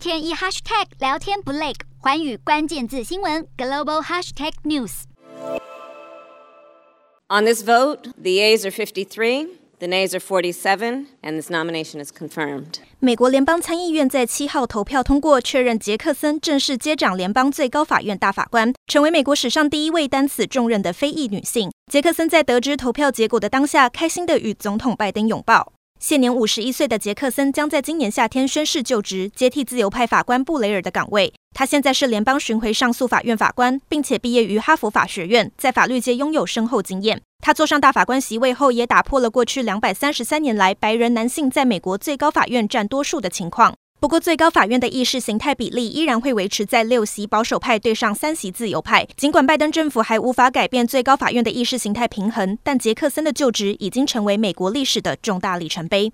天一 hashtag 聊天不累，环宇关键字新闻 global hashtag news。On this vote, the yeas are 53, the nays are 47, and this nomination is confirmed. 美国联邦参议院在七号投票通过，确认杰克森正式接掌联邦最高法院大法官，成为美国史上第一位担此重任的非裔女性。杰克森在得知投票结果的当下，开心的与总统拜登拥抱。现年五十一岁的杰克森将在今年夏天宣誓就职，接替自由派法官布雷尔的岗位。他现在是联邦巡回上诉法院法官，并且毕业于哈佛法学院，在法律界拥有深厚经验。他坐上大法官席位后，也打破了过去两百三十三年来白人男性在美国最高法院占多数的情况。不过，最高法院的意识形态比例依然会维持在六席保守派对上三席自由派。尽管拜登政府还无法改变最高法院的意识形态平衡，但杰克森的就职已经成为美国历史的重大里程碑。